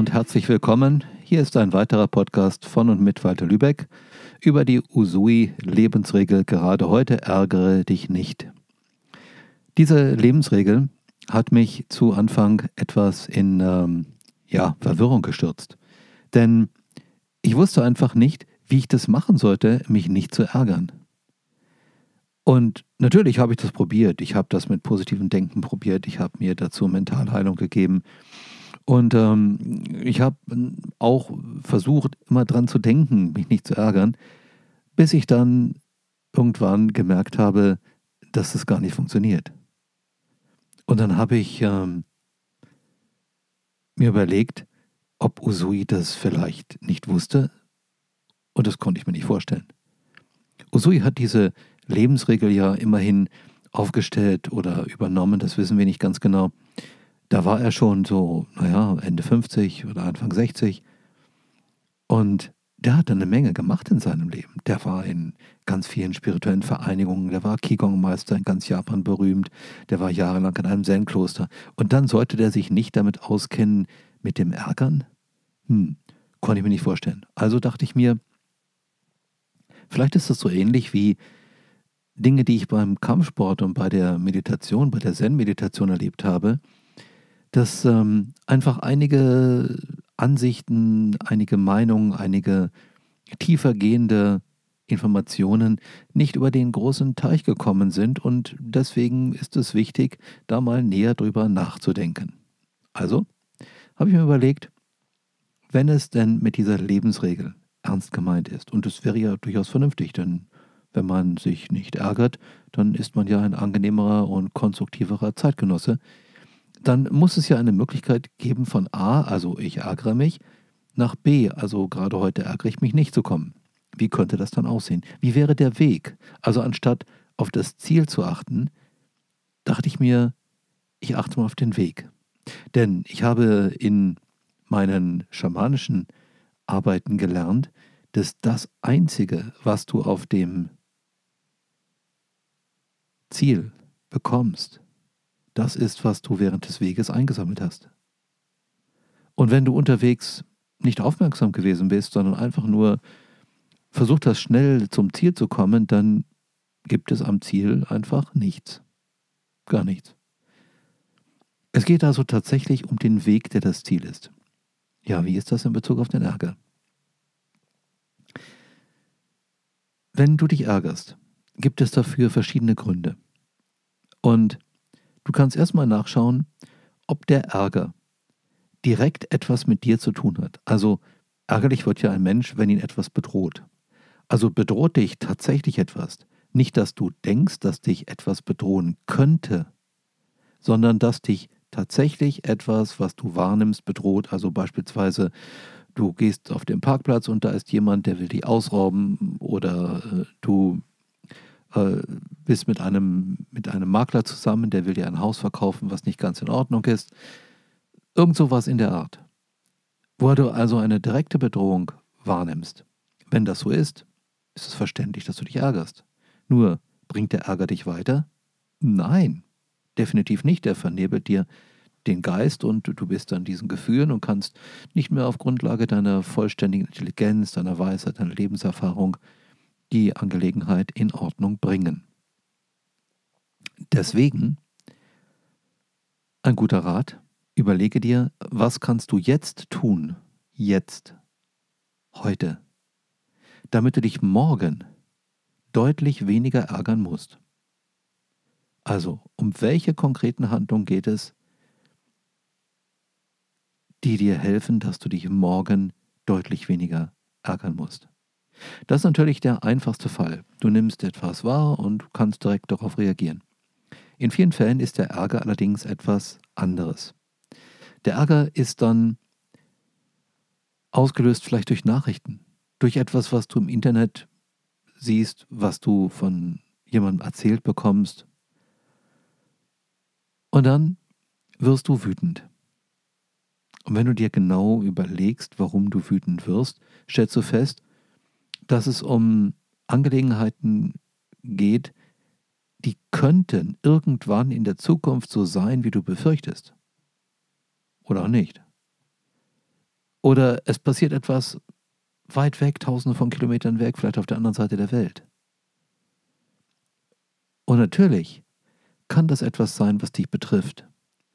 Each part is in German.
und herzlich willkommen. Hier ist ein weiterer Podcast von und mit Walter Lübeck über die Usui-Lebensregel Gerade heute ärgere dich nicht. Diese Lebensregel hat mich zu Anfang etwas in ähm, ja, Verwirrung gestürzt. Denn ich wusste einfach nicht, wie ich das machen sollte, mich nicht zu ärgern. Und natürlich habe ich das probiert. Ich habe das mit positivem Denken probiert. Ich habe mir dazu Mentalheilung gegeben. Und ähm, ich habe auch versucht, immer dran zu denken, mich nicht zu ärgern, bis ich dann irgendwann gemerkt habe, dass es gar nicht funktioniert. Und dann habe ich ähm, mir überlegt, ob Usui das vielleicht nicht wusste. Und das konnte ich mir nicht vorstellen. Usui hat diese Lebensregel ja immerhin aufgestellt oder übernommen, das wissen wir nicht ganz genau. Da war er schon so, naja, Ende 50 oder Anfang 60. Und der hat eine Menge gemacht in seinem Leben. Der war in ganz vielen spirituellen Vereinigungen, der war Qigong-Meister in ganz Japan berühmt, der war jahrelang in einem Zen-Kloster. Und dann sollte der sich nicht damit auskennen, mit dem Ärgern? Hm, konnte ich mir nicht vorstellen. Also dachte ich mir, vielleicht ist das so ähnlich wie Dinge, die ich beim Kampfsport und bei der Meditation, bei der Zen-Meditation erlebt habe, dass ähm, einfach einige Ansichten, einige Meinungen, einige tiefer gehende Informationen nicht über den großen Teich gekommen sind und deswegen ist es wichtig, da mal näher drüber nachzudenken. Also habe ich mir überlegt, wenn es denn mit dieser Lebensregel ernst gemeint ist, und es wäre ja durchaus vernünftig, denn wenn man sich nicht ärgert, dann ist man ja ein angenehmerer und konstruktiverer Zeitgenosse, dann muss es ja eine Möglichkeit geben von A, also ich ärgere mich, nach B, also gerade heute ärgere ich mich nicht zu kommen. Wie könnte das dann aussehen? Wie wäre der Weg? Also anstatt auf das Ziel zu achten, dachte ich mir, ich achte mal auf den Weg. Denn ich habe in meinen schamanischen Arbeiten gelernt, dass das Einzige, was du auf dem Ziel bekommst, das ist, was du während des Weges eingesammelt hast. Und wenn du unterwegs nicht aufmerksam gewesen bist, sondern einfach nur versucht hast, schnell zum Ziel zu kommen, dann gibt es am Ziel einfach nichts. Gar nichts. Es geht also tatsächlich um den Weg, der das Ziel ist. Ja, wie ist das in Bezug auf den Ärger? Wenn du dich ärgerst, gibt es dafür verschiedene Gründe. Und Du kannst erstmal nachschauen, ob der Ärger direkt etwas mit dir zu tun hat. Also ärgerlich wird ja ein Mensch, wenn ihn etwas bedroht. Also bedroht dich tatsächlich etwas. Nicht, dass du denkst, dass dich etwas bedrohen könnte, sondern dass dich tatsächlich etwas, was du wahrnimmst, bedroht. Also beispielsweise, du gehst auf den Parkplatz und da ist jemand, der will dich ausrauben oder äh, du äh, bist mit einem, mit einem Makler zusammen, der will dir ein Haus verkaufen, was nicht ganz in Ordnung ist. Irgend sowas in der Art. Wo du also eine direkte Bedrohung wahrnimmst. Wenn das so ist, ist es verständlich, dass du dich ärgerst. Nur, bringt der Ärger dich weiter? Nein, definitiv nicht. Er vernebelt dir den Geist und du bist dann diesen Gefühlen und kannst nicht mehr auf Grundlage deiner vollständigen Intelligenz, deiner Weisheit, deiner Lebenserfahrung die Angelegenheit in Ordnung bringen. Deswegen ein guter Rat, überlege dir, was kannst du jetzt tun, jetzt, heute, damit du dich morgen deutlich weniger ärgern musst. Also, um welche konkreten Handlungen geht es, die dir helfen, dass du dich morgen deutlich weniger ärgern musst? Das ist natürlich der einfachste Fall. Du nimmst etwas wahr und kannst direkt darauf reagieren. In vielen Fällen ist der Ärger allerdings etwas anderes. Der Ärger ist dann ausgelöst vielleicht durch Nachrichten, durch etwas, was du im Internet siehst, was du von jemandem erzählt bekommst. Und dann wirst du wütend. Und wenn du dir genau überlegst, warum du wütend wirst, stellst du fest, dass es um Angelegenheiten geht, die könnten irgendwann in der Zukunft so sein, wie du befürchtest. Oder auch nicht. Oder es passiert etwas weit weg, tausende von Kilometern weg, vielleicht auf der anderen Seite der Welt. Und natürlich kann das etwas sein, was dich betrifft.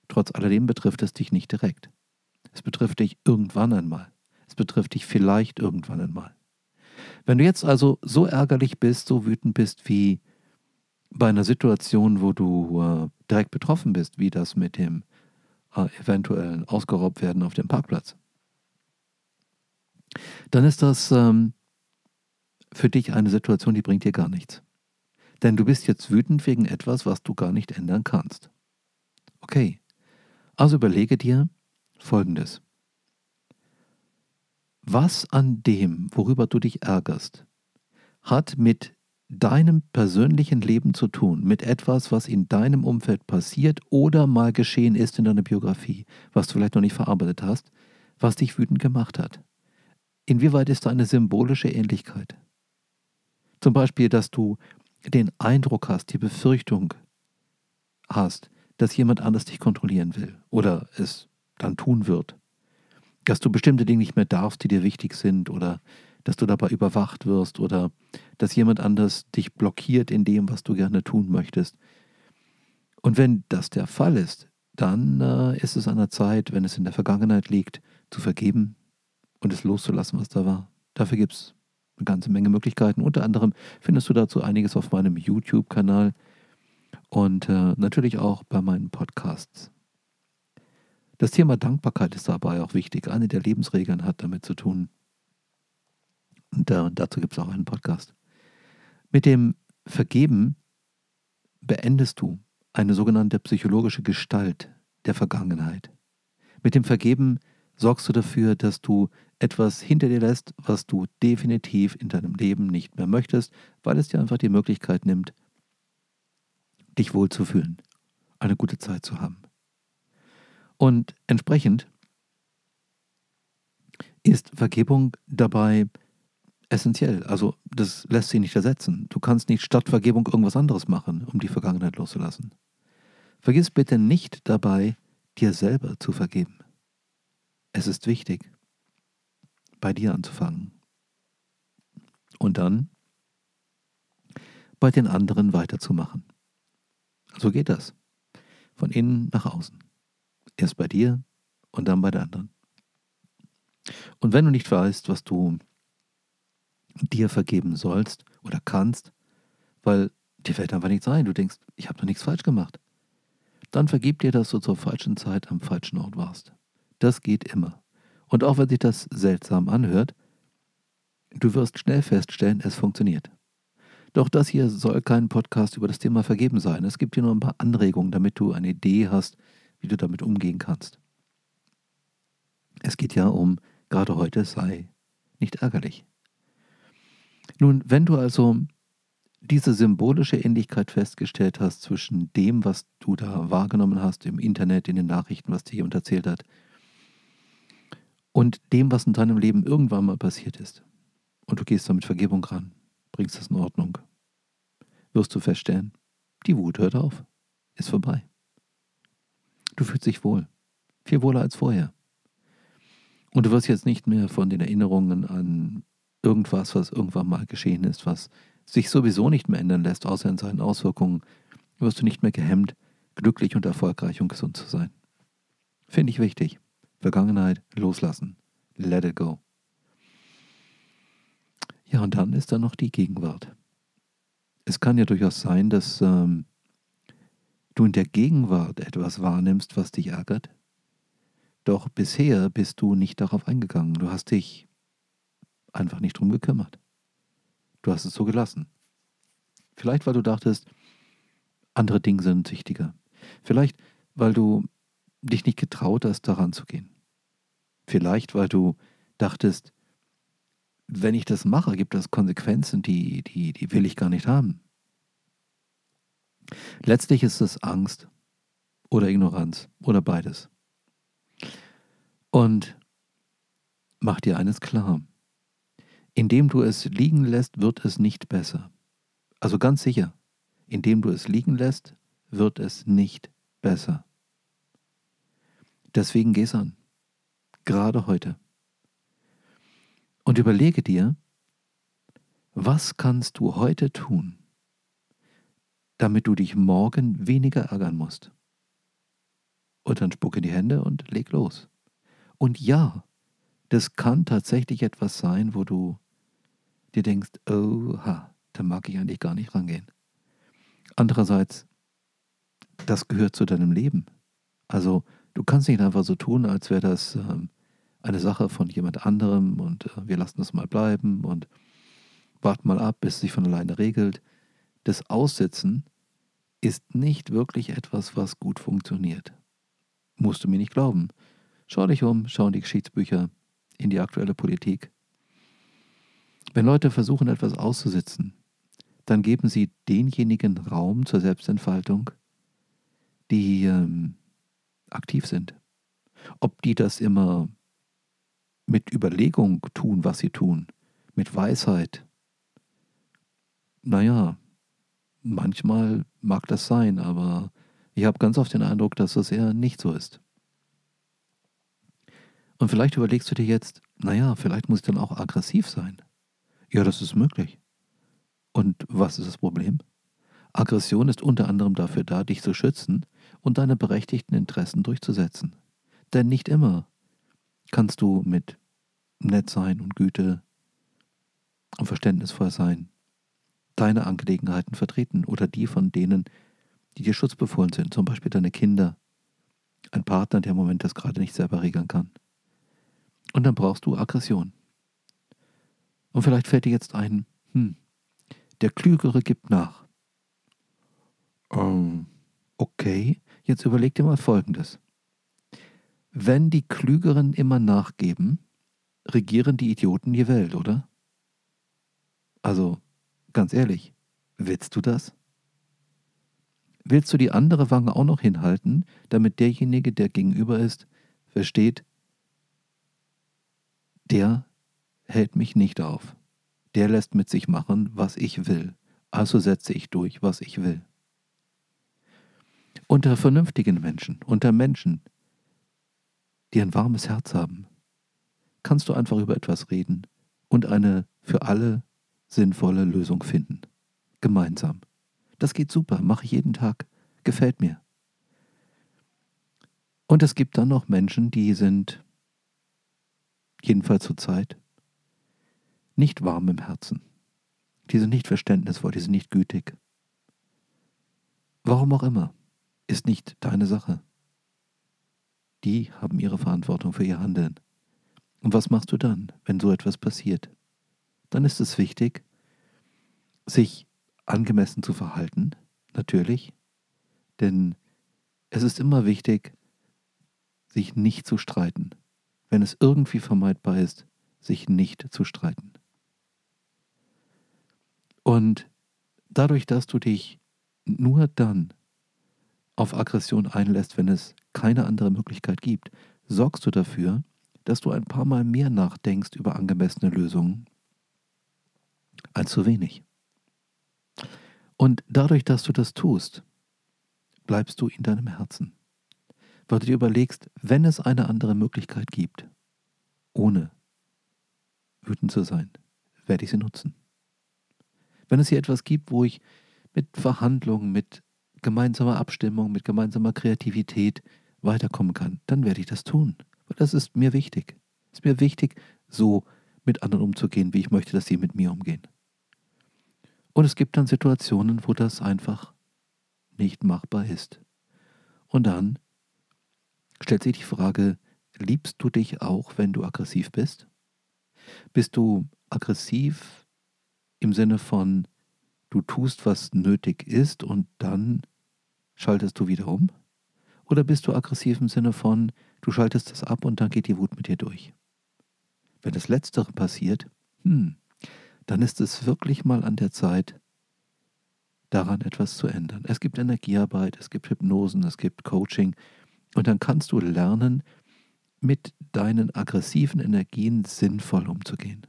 Trotz alledem betrifft es dich nicht direkt. Es betrifft dich irgendwann einmal. Es betrifft dich vielleicht irgendwann einmal. Wenn du jetzt also so ärgerlich bist, so wütend bist wie bei einer Situation, wo du äh, direkt betroffen bist, wie das mit dem äh, eventuellen ausgeraubt werden auf dem Parkplatz, dann ist das ähm, für dich eine Situation, die bringt dir gar nichts. Denn du bist jetzt wütend wegen etwas, was du gar nicht ändern kannst. Okay, also überlege dir Folgendes. Was an dem, worüber du dich ärgerst, hat mit deinem persönlichen Leben zu tun, mit etwas, was in deinem Umfeld passiert oder mal geschehen ist in deiner Biografie, was du vielleicht noch nicht verarbeitet hast, was dich wütend gemacht hat. Inwieweit ist da eine symbolische Ähnlichkeit? Zum Beispiel, dass du den Eindruck hast, die Befürchtung hast, dass jemand anders dich kontrollieren will oder es dann tun wird. Dass du bestimmte Dinge nicht mehr darfst, die dir wichtig sind oder dass du dabei überwacht wirst oder dass jemand anders dich blockiert in dem, was du gerne tun möchtest. Und wenn das der Fall ist, dann äh, ist es an der Zeit, wenn es in der Vergangenheit liegt, zu vergeben und es loszulassen, was da war. Dafür gibt es eine ganze Menge Möglichkeiten. Unter anderem findest du dazu einiges auf meinem YouTube-Kanal und äh, natürlich auch bei meinen Podcasts. Das Thema Dankbarkeit ist dabei auch wichtig. Eine der Lebensregeln hat damit zu tun. Und äh, dazu gibt es auch einen Podcast. Mit dem Vergeben beendest du eine sogenannte psychologische Gestalt der Vergangenheit. Mit dem Vergeben sorgst du dafür, dass du etwas hinter dir lässt, was du definitiv in deinem Leben nicht mehr möchtest, weil es dir einfach die Möglichkeit nimmt, dich wohlzufühlen, eine gute Zeit zu haben. Und entsprechend ist Vergebung dabei essentiell. Also das lässt sich nicht ersetzen. Du kannst nicht statt Vergebung irgendwas anderes machen, um die Vergangenheit loszulassen. Vergiss bitte nicht dabei, dir selber zu vergeben. Es ist wichtig, bei dir anzufangen. Und dann bei den anderen weiterzumachen. So geht das. Von innen nach außen. Erst bei dir und dann bei den anderen. Und wenn du nicht weißt, was du dir vergeben sollst oder kannst, weil dir fällt einfach nichts ein, du denkst, ich habe doch nichts falsch gemacht, dann vergib dir, dass du zur falschen Zeit am falschen Ort warst. Das geht immer. Und auch wenn sich das seltsam anhört, du wirst schnell feststellen, es funktioniert. Doch das hier soll kein Podcast über das Thema Vergeben sein. Es gibt hier nur ein paar Anregungen, damit du eine Idee hast, wie du damit umgehen kannst. Es geht ja um, gerade heute sei nicht ärgerlich. Nun, wenn du also diese symbolische Ähnlichkeit festgestellt hast zwischen dem, was du da wahrgenommen hast im Internet, in den Nachrichten, was dir jemand erzählt hat, und dem, was in deinem Leben irgendwann mal passiert ist, und du gehst damit Vergebung ran, bringst das in Ordnung, wirst du feststellen, die Wut hört auf, ist vorbei. Du fühlst dich wohl, viel wohler als vorher. Und du wirst jetzt nicht mehr von den Erinnerungen an irgendwas, was irgendwann mal geschehen ist, was sich sowieso nicht mehr ändern lässt, außer in seinen Auswirkungen, wirst du nicht mehr gehemmt, glücklich und erfolgreich und gesund zu sein. Finde ich wichtig. Vergangenheit loslassen. Let it go. Ja, und dann ist da noch die Gegenwart. Es kann ja durchaus sein, dass ähm, du in der Gegenwart etwas wahrnimmst, was dich ärgert. Doch bisher bist du nicht darauf eingegangen. Du hast dich einfach nicht drum gekümmert. Du hast es so gelassen. Vielleicht, weil du dachtest, andere Dinge sind wichtiger. Vielleicht, weil du dich nicht getraut hast, daran zu gehen. Vielleicht, weil du dachtest, wenn ich das mache, gibt es Konsequenzen, die, die, die will ich gar nicht haben. Letztlich ist es Angst oder Ignoranz oder beides. Und mach dir eines klar. Indem du es liegen lässt, wird es nicht besser. Also ganz sicher, indem du es liegen lässt, wird es nicht besser. Deswegen geh's an. Gerade heute. Und überlege dir, was kannst du heute tun, damit du dich morgen weniger ärgern musst? Und dann spuck in die Hände und leg los. Und ja, das kann tatsächlich etwas sein, wo du dir denkst, oha, da mag ich eigentlich gar nicht rangehen. Andererseits, das gehört zu deinem Leben. Also du kannst nicht einfach so tun, als wäre das ähm, eine Sache von jemand anderem und äh, wir lassen das mal bleiben und warten mal ab, bis es sich von alleine regelt. Das Aussitzen ist nicht wirklich etwas, was gut funktioniert. Musst du mir nicht glauben. Schau dich um, schau in die Geschichtsbücher, in die aktuelle Politik. Wenn Leute versuchen, etwas auszusitzen, dann geben sie denjenigen Raum zur Selbstentfaltung, die ähm, aktiv sind. Ob die das immer mit Überlegung tun, was sie tun, mit Weisheit, naja, manchmal mag das sein, aber ich habe ganz oft den Eindruck, dass das eher nicht so ist. Und vielleicht überlegst du dir jetzt, naja, vielleicht muss ich dann auch aggressiv sein. Ja, das ist möglich. Und was ist das Problem? Aggression ist unter anderem dafür da, dich zu schützen und deine berechtigten Interessen durchzusetzen. Denn nicht immer kannst du mit nett sein und Güte und verständnisvoll sein deine Angelegenheiten vertreten oder die von denen, die dir schutzbefohlen sind, zum Beispiel deine Kinder, ein Partner, der im Moment das gerade nicht selber regeln kann. Und dann brauchst du Aggression. Und vielleicht fällt dir jetzt ein, hm, der Klügere gibt nach. Ähm, okay, jetzt überleg dir mal Folgendes. Wenn die Klügeren immer nachgeben, regieren die Idioten die Welt, oder? Also, ganz ehrlich, willst du das? Willst du die andere Wange auch noch hinhalten, damit derjenige, der gegenüber ist, versteht, der hält mich nicht auf. Der lässt mit sich machen, was ich will. Also setze ich durch, was ich will. Unter vernünftigen Menschen, unter Menschen, die ein warmes Herz haben, kannst du einfach über etwas reden und eine für alle sinnvolle Lösung finden. Gemeinsam. Das geht super, mache ich jeden Tag, gefällt mir. Und es gibt dann noch Menschen, die sind, jedenfalls zur Zeit, nicht warm im Herzen. Die sind nicht verständnisvoll, die sind nicht gütig. Warum auch immer, ist nicht deine Sache. Die haben ihre Verantwortung für ihr Handeln. Und was machst du dann, wenn so etwas passiert? Dann ist es wichtig, sich angemessen zu verhalten, natürlich, denn es ist immer wichtig, sich nicht zu streiten. Wenn es irgendwie vermeidbar ist, sich nicht zu streiten. Und dadurch, dass du dich nur dann auf Aggression einlässt, wenn es keine andere Möglichkeit gibt, sorgst du dafür, dass du ein paar Mal mehr nachdenkst über angemessene Lösungen als zu wenig. Und dadurch, dass du das tust, bleibst du in deinem Herzen. Weil du dir überlegst, wenn es eine andere Möglichkeit gibt, ohne wütend zu sein, werde ich sie nutzen. Wenn es hier etwas gibt, wo ich mit Verhandlungen, mit gemeinsamer Abstimmung, mit gemeinsamer Kreativität weiterkommen kann, dann werde ich das tun. Weil das ist mir wichtig. Es ist mir wichtig, so mit anderen umzugehen, wie ich möchte, dass sie mit mir umgehen. Und es gibt dann Situationen, wo das einfach nicht machbar ist. Und dann stellt sich die Frage, liebst du dich auch, wenn du aggressiv bist? Bist du aggressiv im Sinne von, du tust, was nötig ist und dann schaltest du wieder um? Oder bist du aggressiv im Sinne von, du schaltest das ab und dann geht die Wut mit dir durch? Wenn das Letztere passiert, hm, dann ist es wirklich mal an der Zeit, daran etwas zu ändern. Es gibt Energiearbeit, es gibt Hypnosen, es gibt Coaching und dann kannst du lernen, mit deinen aggressiven Energien sinnvoll umzugehen.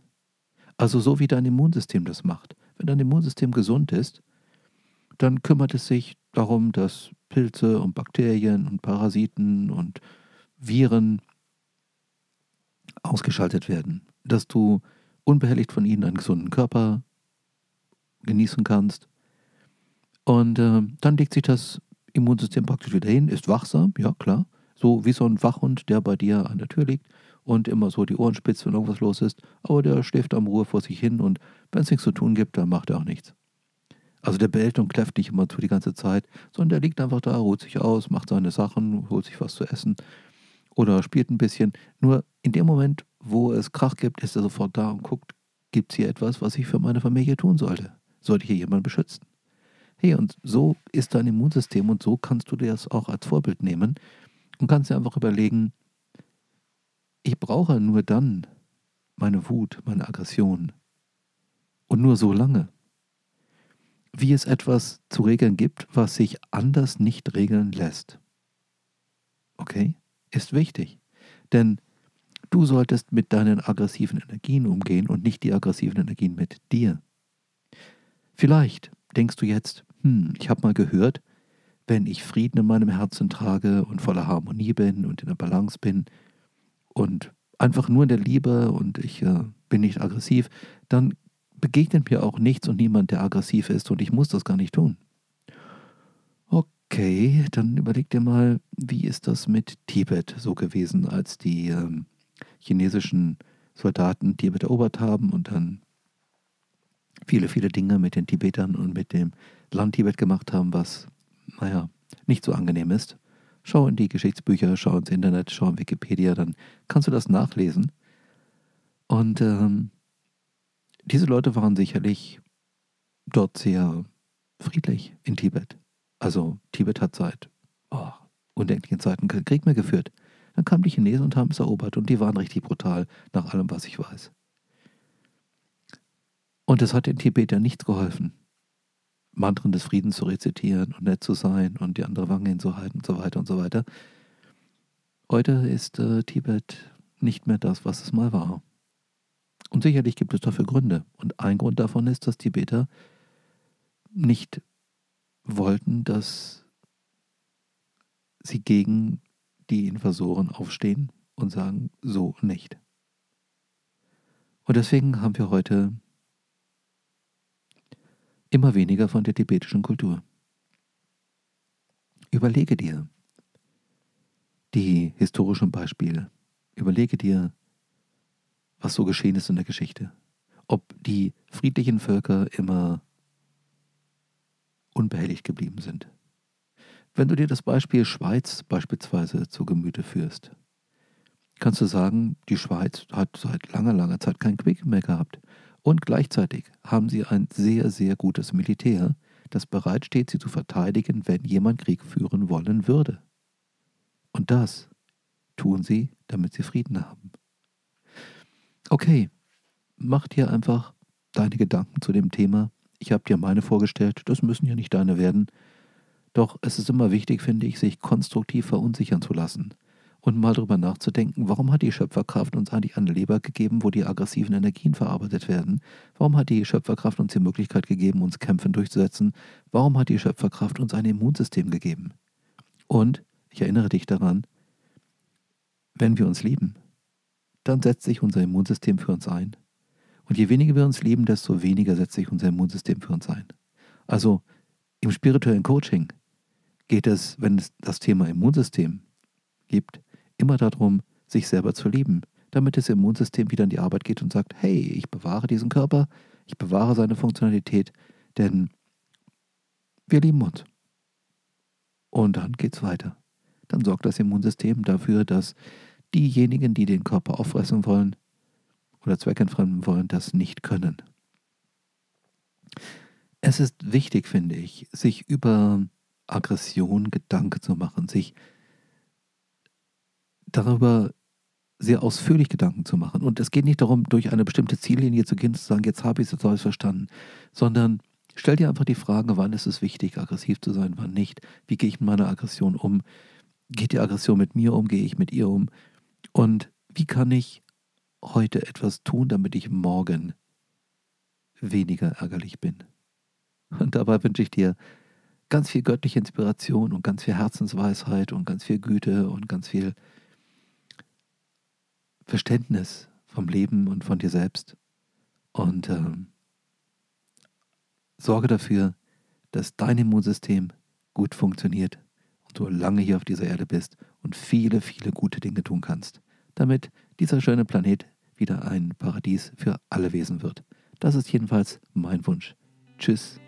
Also so wie dein Immunsystem das macht. Wenn dein Immunsystem gesund ist, dann kümmert es sich darum, dass Pilze und Bakterien und Parasiten und Viren ausgeschaltet werden, dass du unbehelligt von ihnen einen gesunden Körper genießen kannst. Und äh, dann legt sich das Immunsystem praktisch wieder hin, ist wachsam, ja klar. So wie so ein Wachhund, der bei dir an der Tür liegt und immer so die Ohren spitzt, wenn irgendwas los ist. Aber der schläft am Ruhe vor sich hin und wenn es nichts zu tun gibt, dann macht er auch nichts. Also der bellt und kläfft nicht immer zu die ganze Zeit, sondern der liegt einfach da, ruht sich aus, macht seine Sachen, holt sich was zu essen oder spielt ein bisschen. Nur in dem Moment, wo es Krach gibt, ist er sofort da und guckt, gibt es hier etwas, was ich für meine Familie tun sollte? Sollte ich hier jemanden beschützen? Hey, und so ist dein Immunsystem und so kannst du dir das auch als Vorbild nehmen und kannst dir einfach überlegen, ich brauche nur dann meine Wut, meine Aggression und nur so lange, wie es etwas zu regeln gibt, was sich anders nicht regeln lässt. Okay? Ist wichtig. Denn du solltest mit deinen aggressiven Energien umgehen und nicht die aggressiven Energien mit dir. Vielleicht denkst du jetzt, hm, ich habe mal gehört, wenn ich Frieden in meinem Herzen trage und voller Harmonie bin und in der Balance bin und einfach nur in der Liebe und ich äh, bin nicht aggressiv, dann begegnet mir auch nichts und niemand, der aggressiv ist und ich muss das gar nicht tun. Okay, dann überleg dir mal, wie ist das mit Tibet so gewesen, als die ähm, chinesischen Soldaten Tibet erobert haben und dann viele, viele Dinge mit den Tibetern und mit dem Land Tibet gemacht haben, was, naja, nicht so angenehm ist. Schau in die Geschichtsbücher, schau ins Internet, schau in Wikipedia, dann kannst du das nachlesen. Und ähm, diese Leute waren sicherlich dort sehr friedlich in Tibet. Also Tibet hat seit oh, undenklichen Zeiten keinen Krieg mehr geführt. Dann kamen die Chinesen und haben es erobert und die waren richtig brutal, nach allem, was ich weiß. Und es hat den Tibetern nichts geholfen, Mantren des Friedens zu rezitieren und nett zu sein und die andere Wange hinzuhalten und so weiter und so weiter. Heute ist äh, Tibet nicht mehr das, was es mal war. Und sicherlich gibt es dafür Gründe. Und ein Grund davon ist, dass Tibeter nicht wollten, dass sie gegen die Invasoren aufstehen und sagen, so nicht. Und deswegen haben wir heute immer weniger von der tibetischen Kultur. Überlege dir die historischen Beispiele. Überlege dir, was so geschehen ist in der Geschichte. Ob die friedlichen Völker immer unbehelligt geblieben sind. Wenn du dir das Beispiel Schweiz beispielsweise zu Gemüte führst, kannst du sagen, die Schweiz hat seit langer, langer Zeit keinen Krieg mehr gehabt. Und gleichzeitig haben sie ein sehr, sehr gutes Militär, das bereit steht, sie zu verteidigen, wenn jemand Krieg führen wollen würde. Und das tun sie, damit sie Frieden haben. Okay, mach dir einfach deine Gedanken zu dem Thema. Ich habe dir meine vorgestellt, das müssen ja nicht deine werden. Doch es ist immer wichtig, finde ich, sich konstruktiv verunsichern zu lassen und mal darüber nachzudenken, warum hat die Schöpferkraft uns eigentlich eine Leber gegeben, wo die aggressiven Energien verarbeitet werden? Warum hat die Schöpferkraft uns die Möglichkeit gegeben, uns Kämpfen durchzusetzen? Warum hat die Schöpferkraft uns ein Immunsystem gegeben? Und ich erinnere dich daran, wenn wir uns lieben, dann setzt sich unser Immunsystem für uns ein. Und je weniger wir uns lieben, desto weniger setzt sich unser Immunsystem für uns ein. Also im spirituellen Coaching geht es, wenn es das Thema Immunsystem gibt, immer darum, sich selber zu lieben, damit das Immunsystem wieder in die Arbeit geht und sagt, hey, ich bewahre diesen Körper, ich bewahre seine Funktionalität, denn wir lieben uns. Und dann geht's weiter. Dann sorgt das Immunsystem dafür, dass diejenigen, die den Körper auffressen wollen oder zweckentfremden wollen, das nicht können. Es ist wichtig, finde ich, sich über Aggression Gedanken zu machen, sich darüber sehr ausführlich Gedanken zu machen. Und es geht nicht darum, durch eine bestimmte Ziellinie zu gehen zu sagen, jetzt habe ich es, jetzt habe ich es verstanden, sondern stell dir einfach die Frage, wann ist es wichtig, aggressiv zu sein, wann nicht, wie gehe ich mit meiner Aggression um, geht die Aggression mit mir um, gehe ich mit ihr um und wie kann ich heute etwas tun, damit ich morgen weniger ärgerlich bin. Und dabei wünsche ich dir ganz viel göttliche Inspiration und ganz viel Herzensweisheit und ganz viel Güte und ganz viel Verständnis vom Leben und von dir selbst Und ähm, sorge dafür, dass dein Immunsystem gut funktioniert und du lange hier auf dieser Erde bist und viele, viele gute Dinge tun kannst, damit dieser schöne Planet wieder ein Paradies für alle Wesen wird. Das ist jedenfalls mein Wunsch. Tschüss